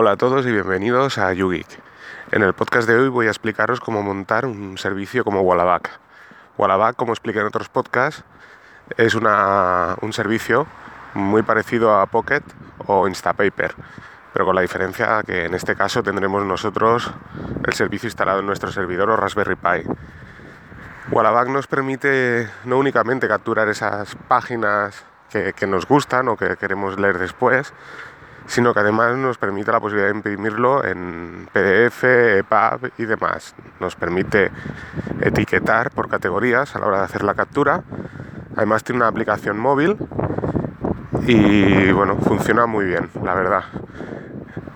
Hola a todos y bienvenidos a YouGeek. En el podcast de hoy voy a explicaros cómo montar un servicio como Wallaback. Wallaback, como expliqué en otros podcasts, es un servicio muy parecido a Pocket o Instapaper, pero con la diferencia que en este caso tendremos nosotros el servicio instalado en nuestro servidor o Raspberry Pi. Wallaback nos permite no únicamente capturar esas páginas que nos gustan o que queremos leer después, sino que además nos permite la posibilidad de imprimirlo en PDF, EPUB y demás. Nos permite etiquetar por categorías a la hora de hacer la captura. Además tiene una aplicación móvil y bueno, funciona muy bien, la verdad.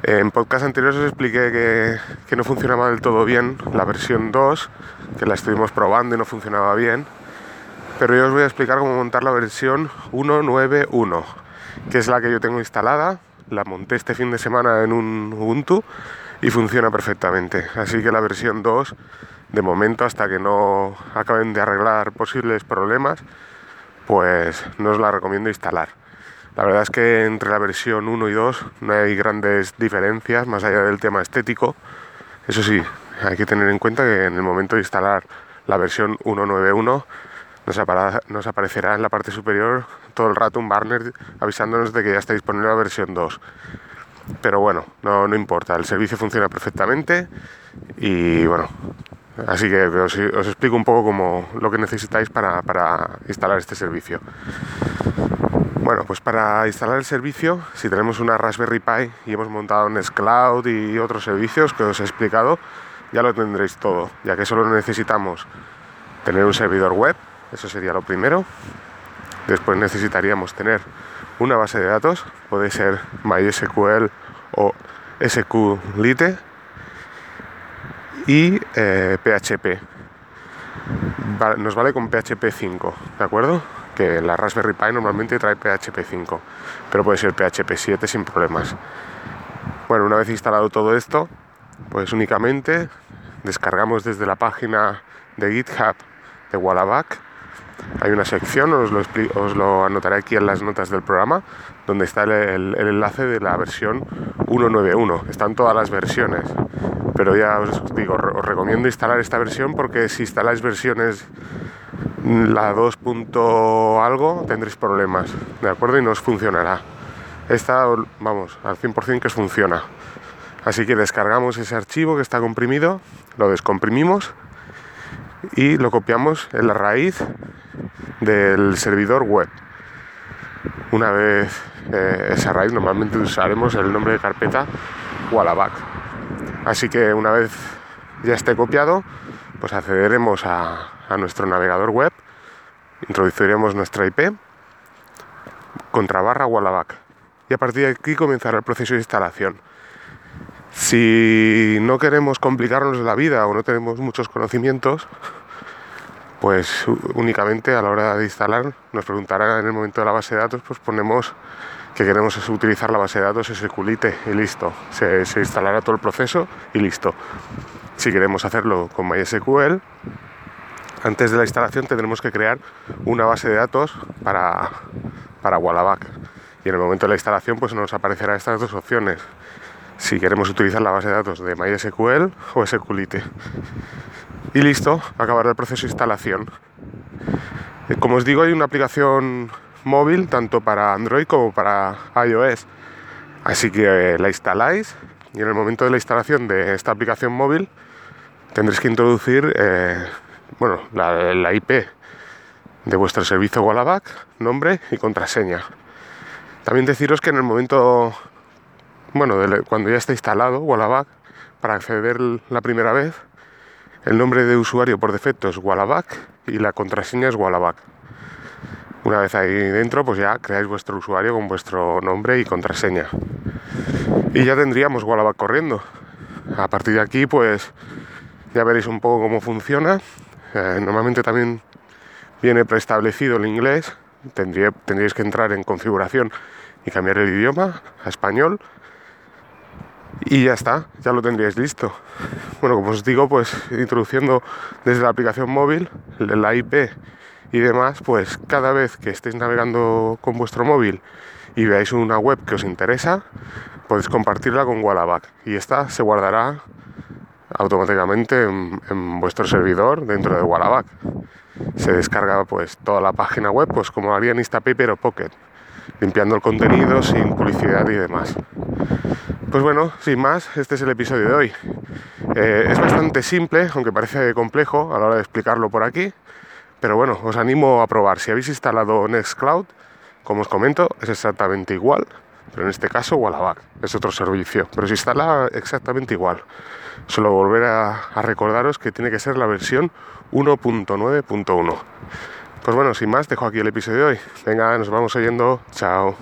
En podcast anteriores os expliqué que, que no funcionaba del todo bien la versión 2, que la estuvimos probando y no funcionaba bien. Pero yo os voy a explicar cómo montar la versión 191, que es la que yo tengo instalada la monté este fin de semana en un Ubuntu y funciona perfectamente. Así que la versión 2, de momento, hasta que no acaben de arreglar posibles problemas, pues no os la recomiendo instalar. La verdad es que entre la versión 1 y 2 no hay grandes diferencias más allá del tema estético. Eso sí, hay que tener en cuenta que en el momento de instalar la versión 191 nos, aparecerá en la parte superior todo el rato un banner avisándonos de que ya está disponible la versión 2. Pero bueno, no, no importa, el servicio funciona perfectamente y bueno, así que os, explico un poco como lo que necesitáis para, para instalar este servicio. Bueno, pues para instalar el servicio, si tenemos una Raspberry Pi y hemos montado Nextcloud y otros servicios que os he explicado, ya lo tendréis todo, ya que solo necesitamos tener un servidor web eso sería lo primero. Después necesitaríamos tener una base de datos, puede ser MySQL o SQLite y PHP. Eh, nos vale con PHP 5, ¿de acuerdo? Que la Raspberry Pi normalmente trae PHP 5, pero puede ser PHP 7 sin problemas. Bueno, una vez instalado todo esto, pues únicamente descargamos desde la página de GitHub de Wallaback hay una sección, os lo, os lo anotaré aquí en las notas del programa, donde está el, enlace de la versión 191. Están todas las versiones, pero ya os digo, os recomiendo instalar esta versión porque si instaláis versiones la 2. algo tendréis problemas, ¿de acuerdo? Y no os funcionará. Esta, vamos, al 100% que os funciona. Así que descargamos ese archivo que está comprimido, lo descomprimimos y lo copiamos en la raíz del servidor web. Una vez eh, esa raíz, normalmente usaremos el nombre de carpeta Wallaback. Así que una vez ya esté copiado, pues accederemos a, nuestro navegador web, introduciremos nuestra IP, contra barra Wallaback. Y a partir de aquí comenzará el proceso de instalación. Si no queremos complicarnos la vida o no tenemos muchos conocimientos, pues únicamente a la hora de instalar nos preguntará en el momento de la base de datos, pues ponemos que queremos utilizar la base de datos SQLite y listo. Se, instalará todo el proceso y listo. Si queremos hacerlo con MySQL, antes de la instalación tendremos que crear una base de datos para, para. Y en el momento de la instalación pues nos aparecerán estas dos opciones. Si queremos utilizar la base de datos de MySQL o SQLite y listo, acabará el proceso de instalación. Eh, como os digo, hay una aplicación móvil tanto para Android como para iOS. Así que eh, la instaláis y en el momento de la instalación de esta aplicación móvil tendréis que introducir eh, bueno, la, IP de vuestro servicio Wallaback, nombre y contraseña. También deciros que en el momento, bueno, cuando ya está instalado Wallaback, para acceder la primera vez, el nombre de usuario por defecto es Wallaback y la contraseña es Wallaback. Una vez ahí dentro, pues ya creáis vuestro usuario con vuestro nombre y contraseña. Y ya tendríamos Wallaback corriendo. A partir de aquí, pues ya veréis un poco cómo funciona. Eh, normalmente también viene preestablecido el inglés. tendríais que entrar en configuración y cambiar el idioma a español y ya está, ya lo tendríais listo. Bueno, como os digo, pues introduciendo desde la aplicación móvil, la IP y demás, pues cada vez que estéis navegando con vuestro móvil y veáis una web que os interesa, podéis compartirla con Wallaback y esta se guardará automáticamente en, vuestro servidor dentro de Wallaback. Se descarga pues toda la página web pues como haría en Instapaper o Pocket, limpiando el contenido sin publicidad y demás. Pues bueno, sin más, este es el episodio de hoy. Eh, es bastante simple, aunque parece complejo a la hora de explicarlo por aquí, pero bueno, os animo a probar. Si habéis instalado Nextcloud, como os comento, es exactamente igual, pero en este caso Wallaback es otro servicio, pero se instala exactamente igual. Solo volver a, recordaros que tiene que ser la versión 1.9.1. Pues bueno, sin más, dejo aquí el episodio de hoy. Venga, nos vamos oyendo. Chao.